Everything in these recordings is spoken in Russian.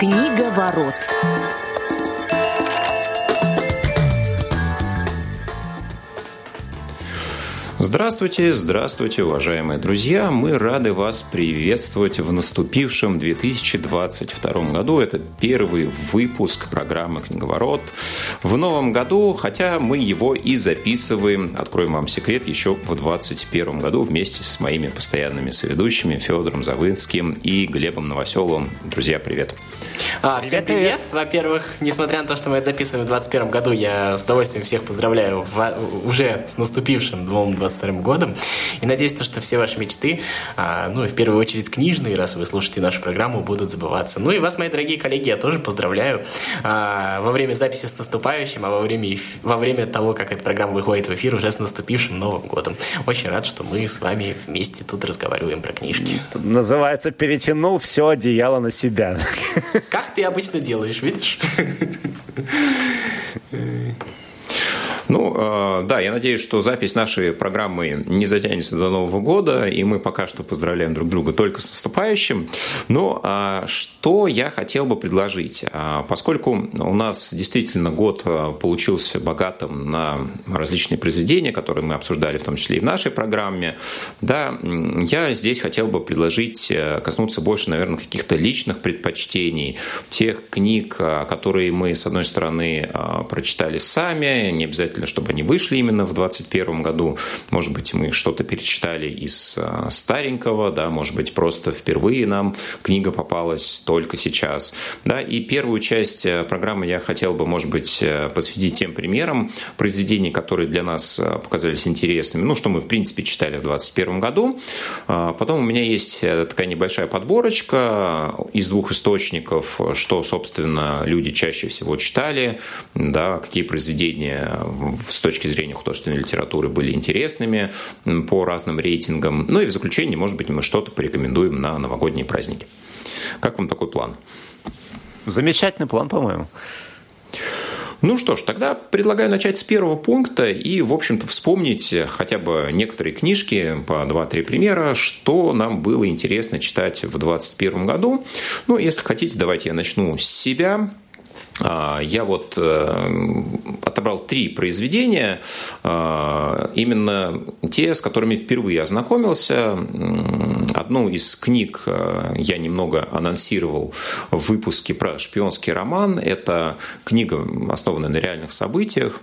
Книга ворот. Здравствуйте, здравствуйте, уважаемые друзья! Мы рады вас приветствовать в наступившем 2022 году. Это первый выпуск программы «Книговорот» в новом году, хотя мы его и записываем, откроем вам секрет, еще в 2021 году вместе с моими постоянными соведущими Федором Завынским и Глебом Новоселовым. Друзья, привет! А, всем привет! Во-первых, несмотря на то, что мы это записываем в 2021 году, я с удовольствием всех поздравляю в, уже с наступившим 2022 22 годом. И надеюсь, то, что все ваши мечты, а, ну и в первую очередь книжные, раз вы слушаете нашу программу, будут забываться. Ну и вас, мои дорогие коллеги, я тоже поздравляю а, во время записи с наступающим, а во время, во время того, как эта программа выходит в эфир, уже с наступившим Новым годом. Очень рад, что мы с вами вместе тут разговариваем про книжки. Тут называется «Перетянул все одеяло на себя». Как ты обычно делаешь, видишь? Ну, э, да, я надеюсь, что запись нашей программы не затянется до Нового года, и мы пока что поздравляем друг друга только с наступающим. Но а что я хотел бы предложить? А, поскольку у нас действительно год э, получился богатым на различные произведения, которые мы обсуждали, в том числе и в нашей программе, да, я здесь хотел бы предложить э, коснуться больше, наверное, каких-то личных предпочтений, тех книг, которые мы, с одной стороны, прочитали сами, не обязательно обязательно, чтобы они вышли именно в 2021 году. Может быть, мы что-то перечитали из а, старенького, да, может быть, просто впервые нам книга попалась только сейчас. Да, и первую часть э, программы я хотел бы, может быть, э, посвятить тем примерам произведений, которые для нас э, показались интересными, ну, что мы, в принципе, читали в 2021 году. А, потом у меня есть такая небольшая подборочка из двух источников, что, собственно, люди чаще всего читали, да, какие произведения с точки зрения художественной литературы были интересными по разным рейтингам. Ну и в заключение, может быть, мы что-то порекомендуем на новогодние праздники. Как вам такой план? Замечательный план, по-моему. Ну что ж, тогда предлагаю начать с первого пункта и, в общем-то, вспомнить хотя бы некоторые книжки по 2-3 примера, что нам было интересно читать в 2021 году. Ну, если хотите, давайте я начну с себя. А, я вот э, отобрал три произведения, а, именно те, с которыми впервые ознакомился. Одну из книг э, я немного анонсировал в выпуске про шпионский роман. Это книга, основанная на реальных событиях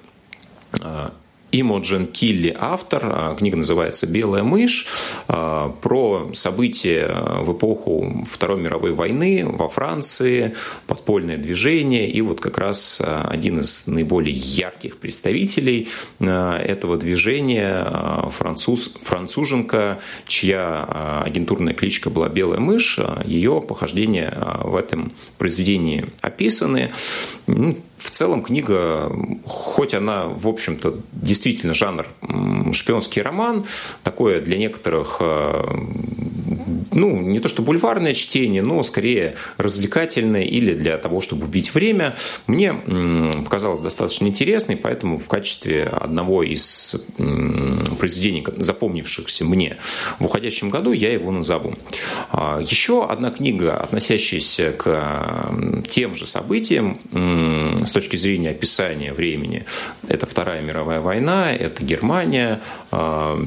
а, Имоджин Килли автор. А, книга называется «Белая мышь» а, про события в эпоху Второй мировой войны во Франции, подпольное движение. И вот как раз а, один из наиболее ярких представителей этого движения француз, француженка, чья агентурная кличка была «Белая мышь». Ее похождения в этом произведении описаны. В целом книга, хоть она, в общем-то, действительно жанр шпионский роман, такое для некоторых э, ну, не то что бульварное чтение, но скорее развлекательное или для того, чтобы убить время, мне показалось достаточно интересной, поэтому в качестве одного из произведений, запомнившихся мне в уходящем году, я его назову. А, еще одна книга, относящаяся к тем же событиям с точки зрения описания времени, это Вторая мировая война, это Германия, а,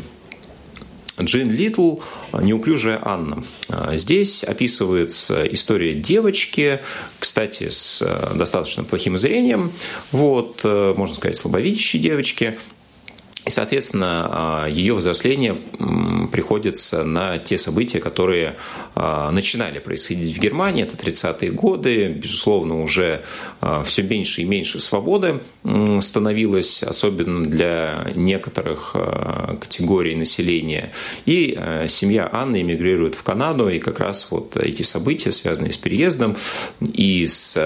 Джин Литл «Неуклюжая Анна». Здесь описывается история девочки, кстати, с э, достаточно плохим зрением, вот, э, можно сказать, слабовидящей девочки, и, соответственно, а, ее взросление приходится на те события, которые а, начинали происходить в Германии. Это 30-е годы. Безусловно, уже а, все меньше и меньше свободы становилось, особенно для некоторых категорий населения. И семья Анны эмигрирует в Канаду, и как раз вот эти события, связанные с переездом и с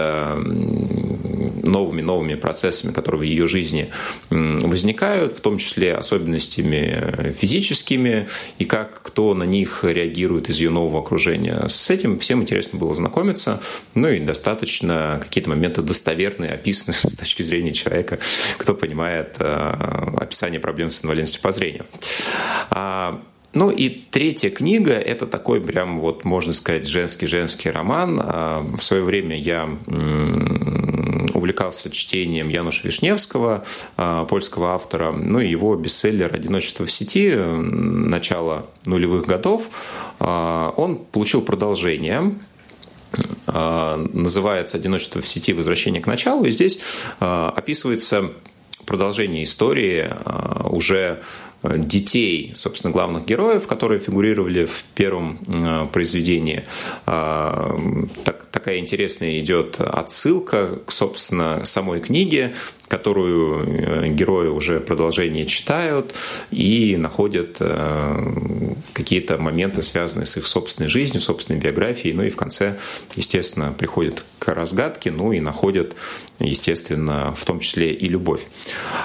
новыми-новыми процессами, которые в ее жизни возникают, в том числе особенностями э, физическими и как кто на них реагирует из ее нового окружения. С этим всем интересно было знакомиться, ну и достаточно какие-то моменты достоверные описаны с точки зрения человека, кто понимает э, описание проблем с инвалидностью по зрению. А, Ну и третья книга – это такой прям вот, можно сказать, женский-женский роман. А, в свое время я увлекался чтением Януша Вишневского, а, польского автора, ну и его бестселлер «Одиночество в сети» начала нулевых годов. А, он получил продолжение, называется «Одиночество в сети. Возвращение к началу». И здесь описывается продолжение истории уже детей, собственно, главных героев, которые фигурировали в первом э, произведении. А, так, такая интересная идет отсылка к, собственно, самой книге, которую э, герои уже продолжение читают и находят э, какие-то моменты, связанные с их собственной жизнью, собственной биографией, ну и в конце, естественно, приходят к разгадке, ну и находят, естественно, в том числе и любовь.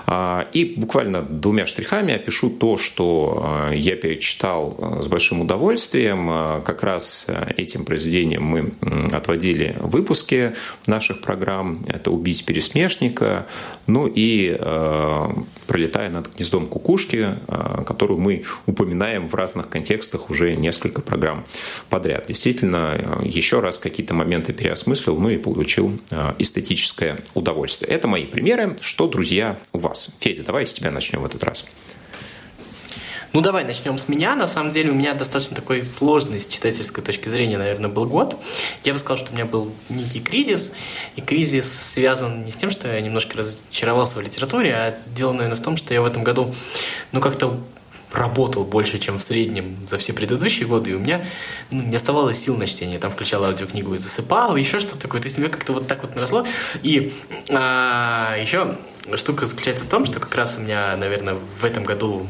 А, и буквально двумя штрихами опишу то, что э, я перечитал с большим удовольствием. Как раз этим произведением мы отводили выпуски наших программ. Это «Убить пересмешника», ну и э, пролетая над гнездом кукушки, э, которую мы упоминаем в разных контекстах уже несколько программ подряд. Действительно, э, еще раз какие-то моменты переосмыслил, ну и получил эстетическое удовольствие. Это мои примеры. Что, друзья, у вас? Федя, давай с тебя начнем в этот раз. Ну, давай начнем с меня. На самом деле, у меня достаточно такой сложный с читательской точки зрения, наверное, был год. Я бы сказал, что у меня был некий кризис. И кризис связан не с тем, что я немножко разочаровался в литературе, а дело, наверное, в том, что я в этом году, ну, как-то работал больше, чем в среднем за все предыдущие годы, и у меня ну, не оставалось сил на чтение. Там включал аудиокнигу и засыпал, и еще что-то такое. То есть меня как-то вот так вот наросло. И а, еще штука заключается в том, что как раз у меня, наверное, в этом году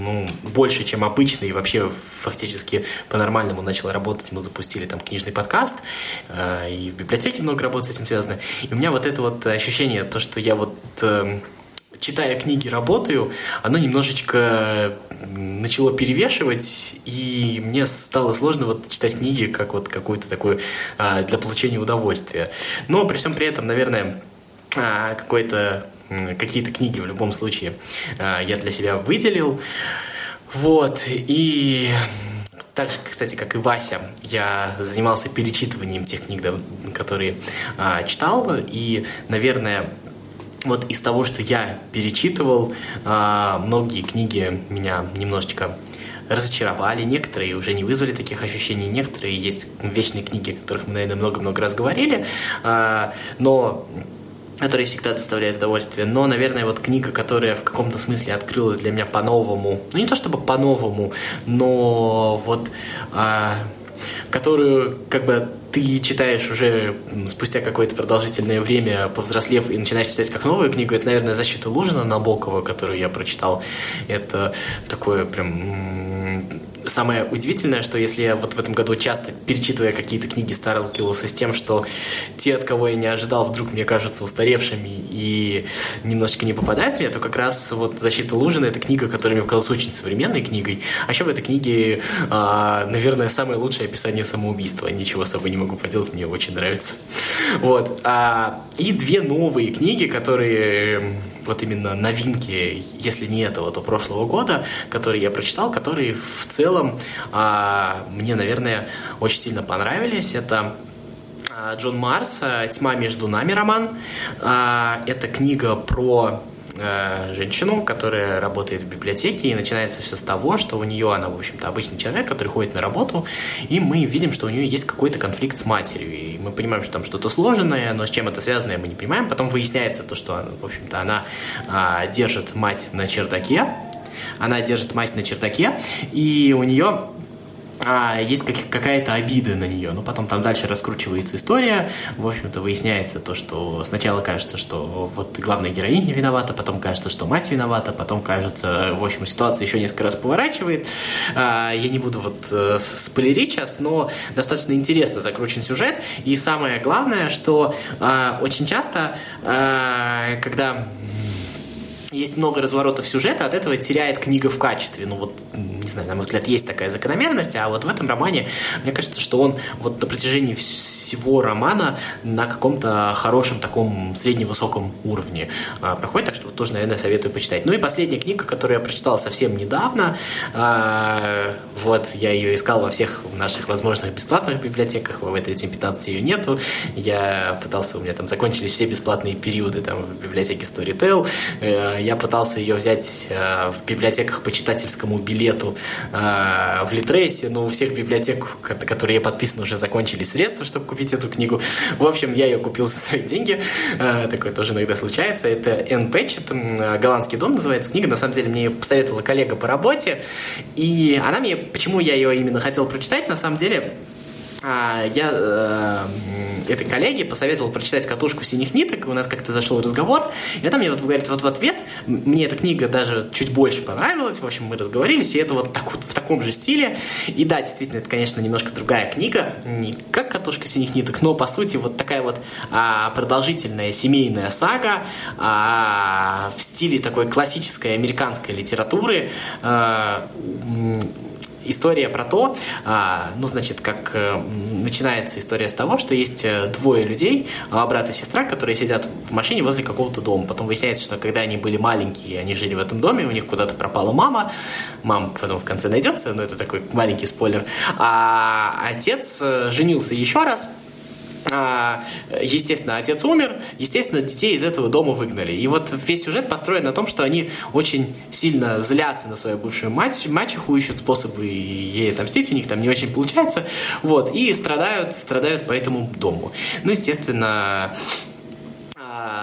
ну, больше, чем обычно, и вообще фактически по-нормальному начал работать. Мы запустили там книжный подкаст, э, и в библиотеке много работы с этим связано. И у меня вот это вот ощущение, то, что я вот э, читая книги, работаю, оно немножечко начало перевешивать, и мне стало сложно вот читать книги как вот какую-то такую а, для получения удовольствия. Но при всем при этом, наверное, а, какой-то какие-то книги в любом случае а, я для себя выделил. Вот, и так же, кстати, как и Вася, я занимался перечитыванием тех книг, которые а, читал, и, наверное, вот из того, что я перечитывал, а, многие книги меня немножечко разочаровали, некоторые уже не вызвали таких ощущений, некоторые есть вечные книги, о которых мы, наверное, много-много раз говорили, но которые всегда доставляют удовольствие. Но, наверное, вот книга, которая в каком-то смысле открылась для меня по-новому, ну не то чтобы по-новому, но вот а, которую как бы ты читаешь уже спустя какое-то продолжительное время, повзрослев, и начинаешь читать как новую книгу, это, наверное, «Защита Лужина» Набокова, которую я прочитал. Это такое прям самое удивительное, что если я вот в этом году часто, перечитывая какие-то книги, сталкивался с тем, что те, от кого я не ожидал, вдруг мне кажутся устаревшими и немножечко не попадают мне, то как раз вот «Защита Лужина» — это книга, которая мне показалась очень современной книгой. А еще в этой книге, а, наверное, самое лучшее описание самоубийства. Ничего с собой не могу поделать, мне очень нравится. Вот. А, и две новые книги, которые вот именно новинки, если не этого, то прошлого года, которые я прочитал, которые в целом а, мне, наверное, очень сильно понравились. Это а, Джон Марс «Тьма между нами» роман. А, это книга про Э, женщину, которая работает в библиотеке, и начинается все с того, что у нее, она, в общем-то, обычный человек, который ходит на работу, и мы видим, что у нее есть какой-то конфликт с матерью, и мы понимаем, что там что-то сложное, но с чем это связано, мы не понимаем. Потом выясняется то, что, в общем-то, она а, держит мать на чердаке, она держит мать на чердаке, и у нее а, есть как, какая-то обида на нее. Но потом там дальше раскручивается история. В общем-то, выясняется то, что сначала кажется, что вот главная героиня виновата, потом кажется, что мать виновата, потом кажется, в общем, ситуация еще несколько раз поворачивает. А, я не буду вот э, спойлерить сейчас, но достаточно интересно закручен сюжет. И самое главное, что а, очень часто, а, когда есть много разворотов сюжета, от этого теряет книга в качестве. Ну вот не знаю, на мой взгляд, есть такая закономерность, а вот в этом романе, мне кажется, что он вот на протяжении всего романа на каком-то хорошем таком средневысоком уровне а, проходит, так что вот тоже, наверное, советую почитать. Ну и последняя книга, которую я прочитал совсем недавно, а, вот я ее искал во всех наших возможных бесплатных библиотеках, в этой 15 ее нету, я пытался, у меня там закончились все бесплатные периоды там в библиотеке Storytel, э, я пытался ее взять э, в библиотеках по читательскому билету э, в Литресе, но у всех библиотек, которые я подписан, уже закончились средства, чтобы купить эту книгу. В общем, я ее купил за свои деньги. Такое тоже иногда случается. Это Энн Пэтчет, «Голландский дом» называется книга. На самом деле, мне ее посоветовала коллега по работе. И она мне, почему я ее именно хотел прочитать, на самом деле, а, я э, этой коллеге посоветовал прочитать «Катушку синих ниток», у нас как-то зашел разговор, и там мне вот говорит, вот в ответ, мне эта книга даже чуть больше понравилась, в общем, мы разговорились, и это вот так вот в таком же стиле, и да, действительно, это, конечно, немножко другая книга, не как «Катушка синих ниток», но, по сути, вот такая вот а, продолжительная семейная сага а, в стиле такой классической американской литературы, а, история про то, а, ну, значит, как э, начинается история с того, что есть э, двое людей, а, брат и сестра, которые сидят в машине возле какого-то дома. Потом выясняется, что когда они были маленькие, они жили в этом доме, у них куда-то пропала мама. Мама потом в конце найдется, но это такой маленький спойлер. А отец э, женился еще раз, естественно, отец умер, естественно, детей из этого дома выгнали. И вот весь сюжет построен на том, что они очень сильно злятся на свою бывшую мать, мачеху, ищут способы ей отомстить, у них там не очень получается, вот, и страдают, страдают по этому дому. Ну, естественно,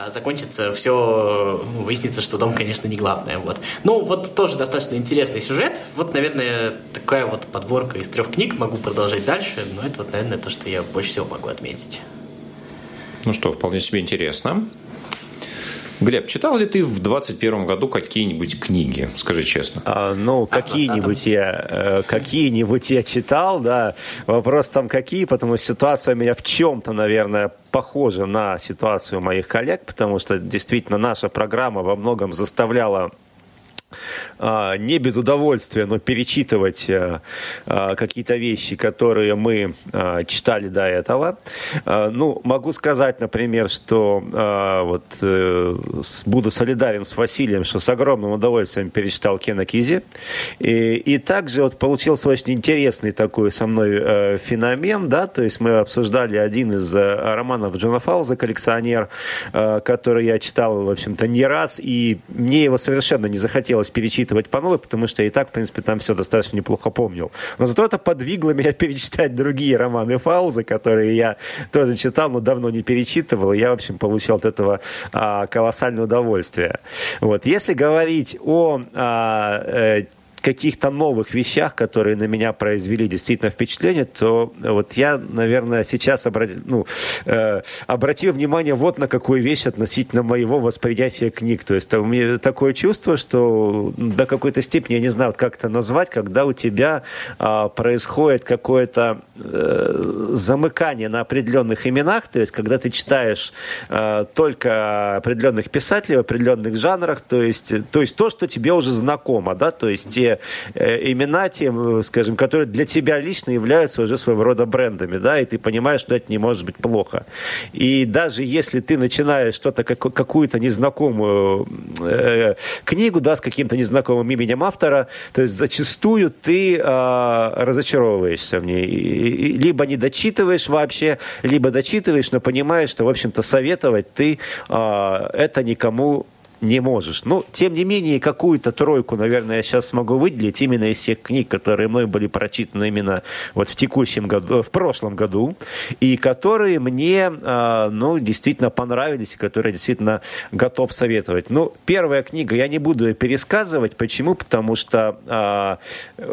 закончится все, ну, выяснится, что дом, конечно, не главное. Вот. Ну, вот тоже достаточно интересный сюжет. Вот, наверное, такая вот подборка из трех книг. Могу продолжать дальше, но это вот, наверное, то, что я больше всего могу отметить. Ну что, вполне себе интересно. Глеб, читал ли ты в 21 году какие-нибудь книги? Скажи честно. А, ну, какие-нибудь я, э, какие-нибудь я читал, да. Вопрос там какие, потому что ситуация у меня в чем-то, наверное, похожа на ситуацию моих коллег, потому что действительно наша программа во многом заставляла а, не без удовольствия, но перечитывать а, а, какие-то вещи, которые мы читали до этого. Ну, могу сказать, например, что вот э, буду солидарен с Василием, что с огромным удовольствием перечитал Кена Кизи. И, и также вот получился очень интересный такой со мной э, феномен, да, то есть мы обсуждали один из э, романов Джона Фауза «Коллекционер», который я читал, в общем-то, не раз, и мне его совершенно не захотелось перечитывать перечитывать новой, потому что я и так, в принципе, там все достаточно неплохо помнил. Но зато это подвигло меня перечитать другие романы Фауза, которые я тоже читал, но давно не перечитывал. И я, в общем, получил от этого а, колоссальное удовольствие. Вот. Если говорить о а, э, каких-то новых вещах, которые на меня произвели действительно впечатление, то вот я, наверное, сейчас обратил, ну, э, обратил внимание вот на какую вещь относительно моего восприятия книг. То есть у меня такое чувство, что до какой-то степени, я не знаю, как это назвать, когда у тебя э, происходит какое-то э, замыкание на определенных именах, то есть когда ты читаешь э, только определенных писателей в определенных жанрах, то есть, то есть то, что тебе уже знакомо, да, то есть те э, имена тем, скажем, которые для тебя лично являются уже своего рода брендами, да, и ты понимаешь, что это не может быть плохо. И даже если ты начинаешь что-то, какую-то незнакомую э, книгу, да, с каким-то незнакомым именем автора, то есть зачастую ты э, разочаровываешься в ней. И, и, либо не дочитываешь вообще, либо дочитываешь, но понимаешь, что, в общем-то, советовать ты э, это никому не можешь. Но, тем не менее, какую-то тройку, наверное, я сейчас смогу выделить именно из всех книг, которые мной были прочитаны именно вот в текущем году, в прошлом году, и которые мне, а, ну, действительно понравились, и которые действительно готов советовать. Ну, первая книга, я не буду ее пересказывать. Почему? Потому что а,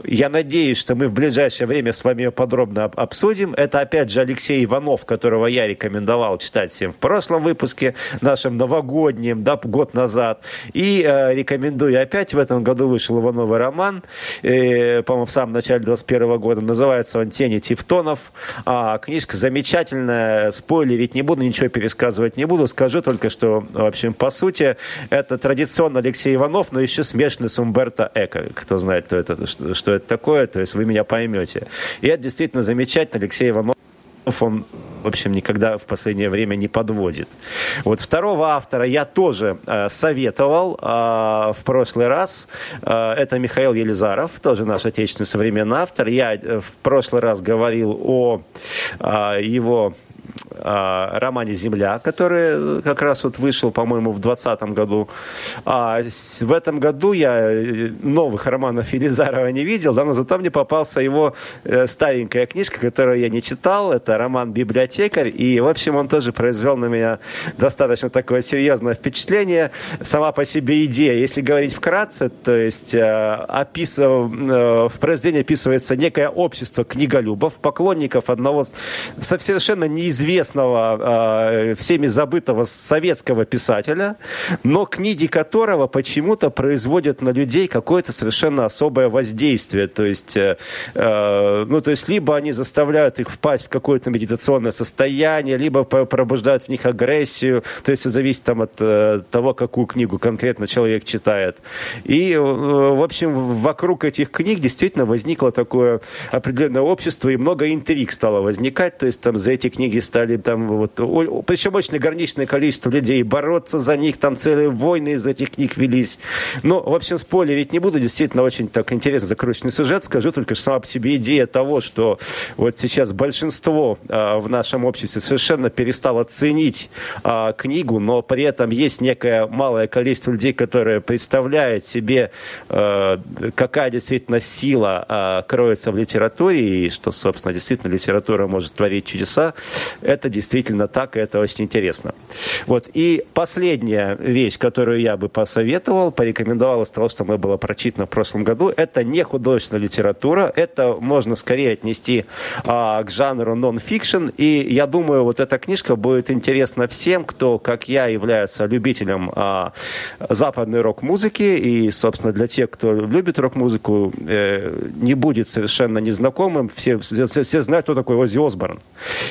я надеюсь, что мы в ближайшее время с вами ее подробно обсудим. Это, опять же, Алексей Иванов, которого я рекомендовал читать всем в прошлом выпуске, нашем новогоднем, да, год назад назад. И э, рекомендую опять. В этом году вышел его новый роман, э, по-моему, в самом начале 21 года. Называется он «Тени Тевтонов». А, книжка замечательная. Спойлерить не буду, ничего пересказывать не буду. Скажу только, что, в общем, по сути, это традиционно Алексей Иванов, но еще смешанный с Умберто Эко. Кто знает, кто это, что, что это такое, то есть вы меня поймете. И это действительно замечательно. Алексей Иванов он, в общем, никогда в последнее время не подводит. Вот второго автора я тоже э, советовал э, в прошлый раз. Э, это Михаил Елизаров, тоже наш отечественный современный автор. Я э, в прошлый раз говорил о э, его а, романе «Земля», который как раз вот вышел, по-моему, в 2020 году. А в этом году я э, новых романов Елизарова не видел, да, но зато мне попался его э, старенькая книжка, которую я не читал. Это роман «Библиотекарь». И, в общем, он тоже произвел на меня достаточно такое серьезное впечатление. Сама по себе идея, если говорить вкратце, то есть э, описыв, в произведении описывается некое общество книголюбов, поклонников одного совершенно неизвестного известного, э, всеми забытого советского писателя, но книги которого почему-то производят на людей какое-то совершенно особое воздействие. То есть, э, э, ну, то есть либо они заставляют их впасть в какое-то медитационное состояние, либо пробуждают в них агрессию. То есть, зависит там от того, какую книгу конкретно человек читает. И, в общем, вокруг этих книг действительно возникло такое определенное общество, и много интриг стало возникать. То есть, там за эти книги стали стали там вот, причем очень ограниченное количество людей, бороться за них, там целые войны из этих книг велись. Ну, в общем, спойлерить не буду, действительно очень так интересно закрученный сюжет, скажу только, что сама по себе идея того, что вот сейчас большинство э, в нашем обществе совершенно перестало ценить э, книгу, но при этом есть некое малое количество людей, которые представляют себе, э, какая действительно сила э, кроется в литературе, и что, собственно, действительно литература может творить чудеса, это действительно так, и это очень интересно. Вот. И последняя вещь, которую я бы посоветовал, порекомендовал из того, что мы было прочитано в прошлом году, это не художественная литература, это можно скорее отнести а, к жанру нон-фикшн, и я думаю, вот эта книжка будет интересна всем, кто, как я, является любителем а, западной рок-музыки, и, собственно, для тех, кто любит рок-музыку, э, не будет совершенно незнакомым, все, все, все знают, кто такой Оззи Осборн.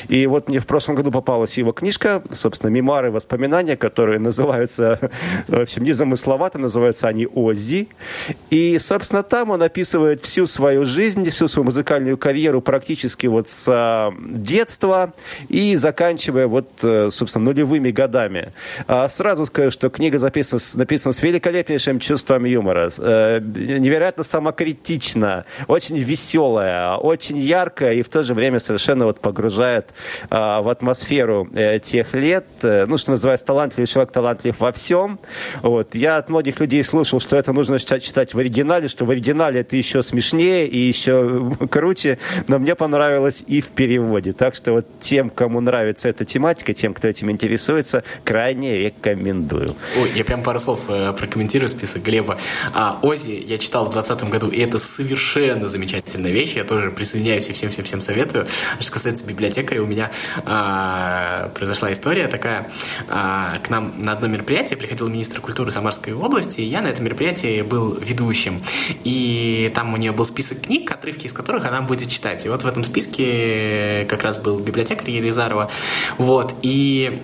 И вот мне в прошлом году попалась его книжка, собственно, «Мемуары воспоминания», которые называются, в общем, незамысловато, называются они «Оззи». И, собственно, там он описывает всю свою жизнь, всю свою музыкальную карьеру практически вот с а, детства и заканчивая вот, э, собственно, нулевыми годами. А сразу скажу, что книга записана, написана с великолепнейшим чувством юмора, э, невероятно самокритично, очень веселая, очень яркая и в то же время совершенно вот погружает а, в атмосферу э, тех лет. Э, ну, что называется, талантливый человек талантлив во всем. Вот. Я от многих людей слышал, что это нужно читать, в оригинале, что в оригинале это еще смешнее и еще круче, но мне понравилось и в переводе. Так что вот тем, кому нравится эта тематика, тем, кто этим интересуется, крайне рекомендую. Ой, я прям пару слов э, прокомментирую список Глеба. А, Ози я читал в 2020 году, и это совершенно замечательная вещь. Я тоже присоединяюсь и всем-всем-всем советую. Что касается библиотекаря, у меня а, произошла история такая. А, к нам на одно мероприятие приходил министр культуры Самарской области, и я на этом мероприятии был ведущим. И там у нее был список книг, отрывки из которых она будет читать. И вот в этом списке как раз был библиотекарь Елизарова. Вот. И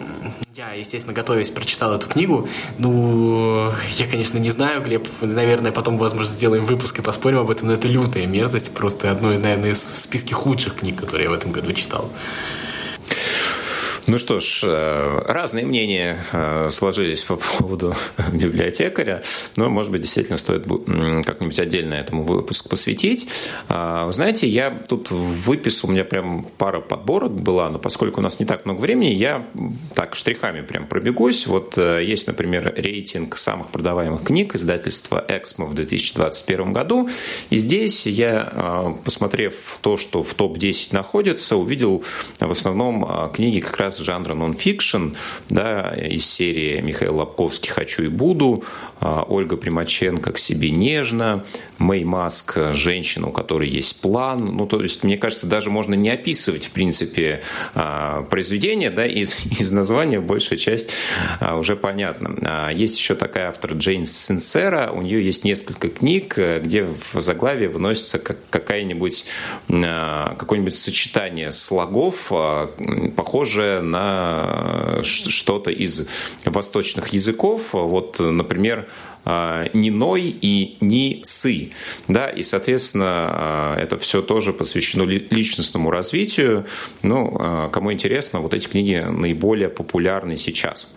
я, естественно, готовясь, прочитал эту книгу. Ну, я, конечно, не знаю, Глеб, наверное, потом, возможно, сделаем выпуск и поспорим об этом, но это лютая мерзость, просто одно, наверное, из в списке худших книг, которые я в этом году читал. Ну что ж, э, разные мнения э, сложились по поводу библиотекаря, но, может быть, действительно стоит как-нибудь отдельно этому выпуск посвятить. А, знаете, я тут выписал, у меня прям пара подборок была, но поскольку у нас не так много времени, я так штрихами прям пробегусь. Вот э, есть, например, рейтинг самых продаваемых книг издательства «Эксмо» в 2021 году. И здесь я, посмотрев то, что в топ-10 находится, увидел в основном книги как раз жанра нон-фикшн, да, из серии Михаил Лобковский «Хочу и буду», Ольга Примаченко «К себе нежно», Мэй Маск «Женщина, у которой есть план». Ну, то есть, мне кажется, даже можно не описывать, в принципе, произведение, да, из, из названия большая часть уже понятна. Есть еще такая автор Джейн Сенсера, у нее есть несколько книг, где в заглавии выносится какая-нибудь, какое-нибудь сочетание слогов, похожее на что-то из восточных языков. Вот, например, Ниной и Нисы. Да, и, соответственно, это все тоже посвящено личностному развитию. Ну, кому интересно, вот эти книги наиболее популярны сейчас.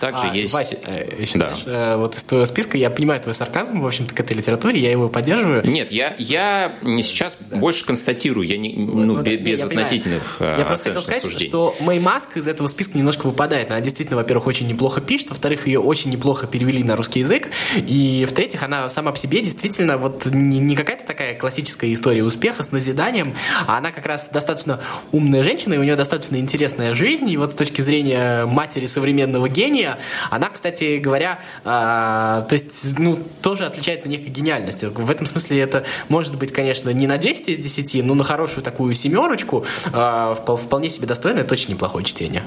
Также а, есть... Вася, э, еще, да. знаешь, э, вот из твоего списка я понимаю твой сарказм, в общем-то, к этой литературе, я его поддерживаю. Нет, я, я сейчас да. больше констатирую, я не, ну, ну, без, без я относительных понимаю. Я просто хотел сказать, суждений. что Мэй Маск из этого списка немножко выпадает. Она действительно, во-первых, очень неплохо пишет, во-вторых, ее очень неплохо перевели на русский язык, и в-третьих, она сама по себе действительно вот не, не какая-то такая классическая история успеха с назиданием, а она как раз достаточно умная женщина, и у нее достаточно интересная жизнь, и вот с точки зрения матери современного гения, Соня, она, кстати говоря, э, то есть, ну, тоже отличается некой гениальностью. В этом смысле это может быть, конечно, не на 10 из 10, но на хорошую такую семерочку э, вполне себе достойно. Это очень неплохое чтение.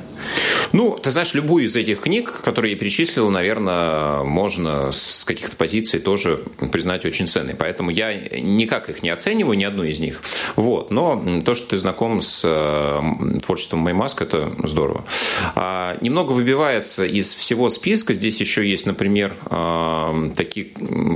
Ну, ты знаешь, любую из этих книг, которые я перечислил, наверное, можно с каких-то позиций тоже признать очень ценной. Поэтому я никак их не оцениваю, ни одну из них. Вот. Но то, что ты знаком с э, творчеством Маймаск, это здорово. А, немного выбивается из из всего списка здесь еще есть, например, а, такие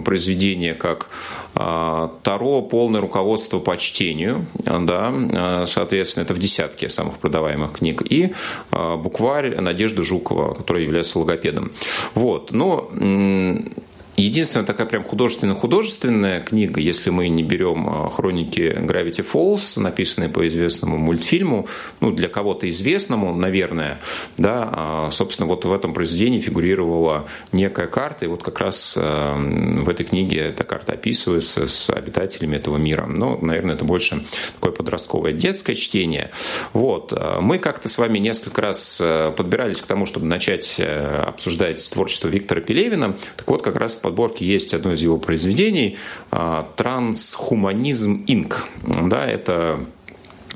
произведения, как а, Таро «Полное руководство по чтению», да, а, соответственно, это в десятке самых продаваемых книг, и букварь Надежды Жукова, которая является логопедом. Вот, но Единственная такая прям художественно-художественная книга, если мы не берем а, хроники Gravity Falls, написанные по известному мультфильму, ну, для кого-то известному, наверное, да, а, собственно, вот в этом произведении фигурировала некая карта, и вот как раз а, в этой книге эта карта описывается с обитателями этого мира. Но, наверное, это больше такое подростковое детское чтение. Вот. Мы как-то с вами несколько раз подбирались к тому, чтобы начать обсуждать творчество Виктора Пелевина. Так вот, как раз подборке есть одно из его произведений «Трансхуманизм Инк». Да, это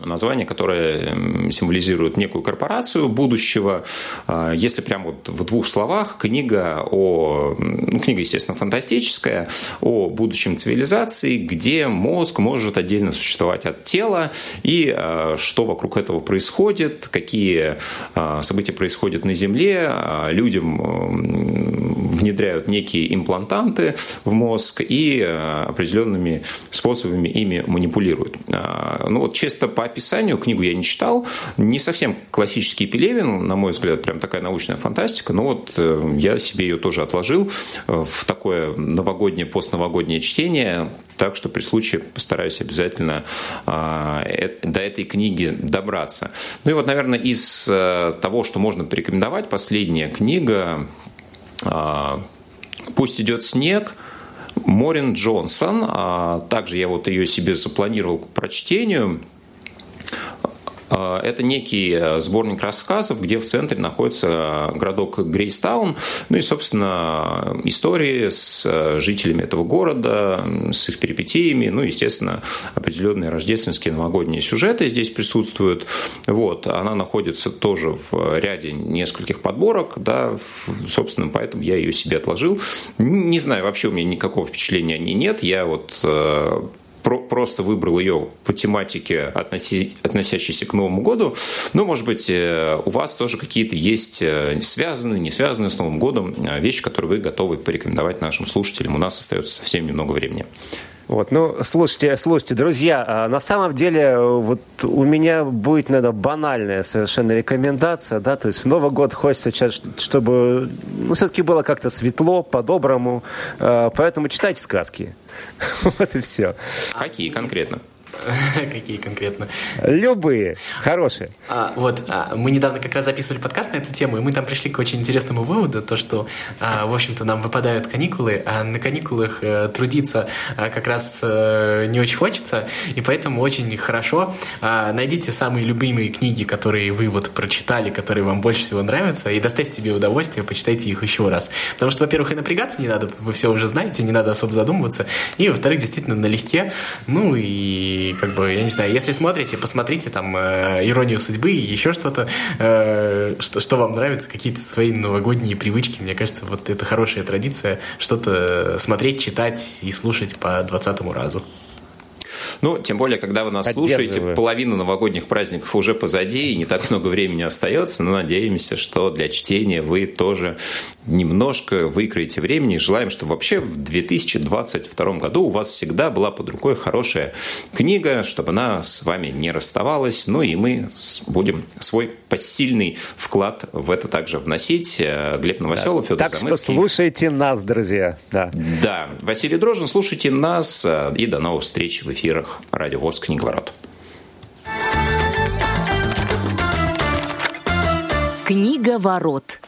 название, которое символизирует некую корпорацию будущего. А, если прям вот в двух словах, книга о, ну, книга, естественно, фантастическая, о будущем цивилизации, где мозг может отдельно существовать от тела, и а, что вокруг этого происходит, какие а, события происходят на Земле, людям внедряют некие имплантанты в мозг и определенными способами ими манипулируют. Ну вот чисто по описанию, книгу я не читал, не совсем классический Пелевин, на мой взгляд, прям такая научная фантастика, но вот э, я себе ее тоже отложил э, в такое новогоднее, постновогоднее чтение, так что при случае постараюсь обязательно а, до этой книги добраться. Ну и вот, наверное, из э, того, что можно порекомендовать, последняя книга а, «Пусть идет снег», Морин Джонсон, а также я вот ее себе запланировал к прочтению – это некий э, сборник рассказов, где в центре находится городок Грейстаун, ну и, собственно, истории с э, жителями этого города, с их перипетиями, ну, естественно, определенные рождественские новогодние сюжеты здесь присутствуют. Вот, она находится тоже в ряде нескольких подборок, да, собственно, поэтому я ее себе отложил. Не знаю, вообще у меня никакого впечатления о ней нет. Я вот э, про просто выбрал ее по тематике, относящейся к Новому году. Но, может быть, э, у вас тоже какие-то есть э, связанные, не связанные с Новым годом э, вещи, которые вы готовы порекомендовать нашим слушателям. У нас остается совсем немного времени. Вот, ну, слушайте, слушайте, друзья, а на самом деле вот у меня будет, наверное, банальная совершенно рекомендация, да, то есть в Новый год хочется, чтобы, ну, все-таки было как-то светло, по-доброму, поэтому читайте сказки. Вот и все. Какие конкретно? Какие конкретно? Любые, хорошие. А, вот, а, мы недавно как раз записывали подкаст на эту тему, и мы там пришли к очень интересному выводу, то, что, а, в общем-то, нам выпадают каникулы, а на каникулах а, трудиться а, как раз а, не очень хочется, и поэтому очень хорошо а, найдите самые любимые книги, которые вы вот прочитали, которые вам больше всего нравятся, и доставьте себе удовольствие, почитайте их еще раз. Потому что, во-первых, и напрягаться не надо, вы все уже знаете, не надо особо задумываться, и, во-вторых, действительно налегке, ну и как бы, я не знаю, если смотрите, посмотрите там э, «Иронию судьбы» и еще что-то, э, что, что вам нравится, какие-то свои новогодние привычки. Мне кажется, вот это хорошая традиция, что-то смотреть, читать и слушать по двадцатому разу. Ну, тем более, когда вы нас слушаете, половина новогодних праздников уже позади, и не так много времени остается, но надеемся, что для чтения вы тоже немножко выкроете времени. Желаем, чтобы вообще в 2022 году у вас всегда была под рукой хорошая книга, чтобы она с вами не расставалась. Ну и мы будем свой посильный вклад в это также вносить. Э, Глеб Новоселов, да. Федор Так Замыцкий. что слушайте нас, друзья. Да. да. Василий Дрожжин, слушайте нас. Э, и до новых встреч в эфирах Радио ВОЗ «Книговорот». Книга ворот.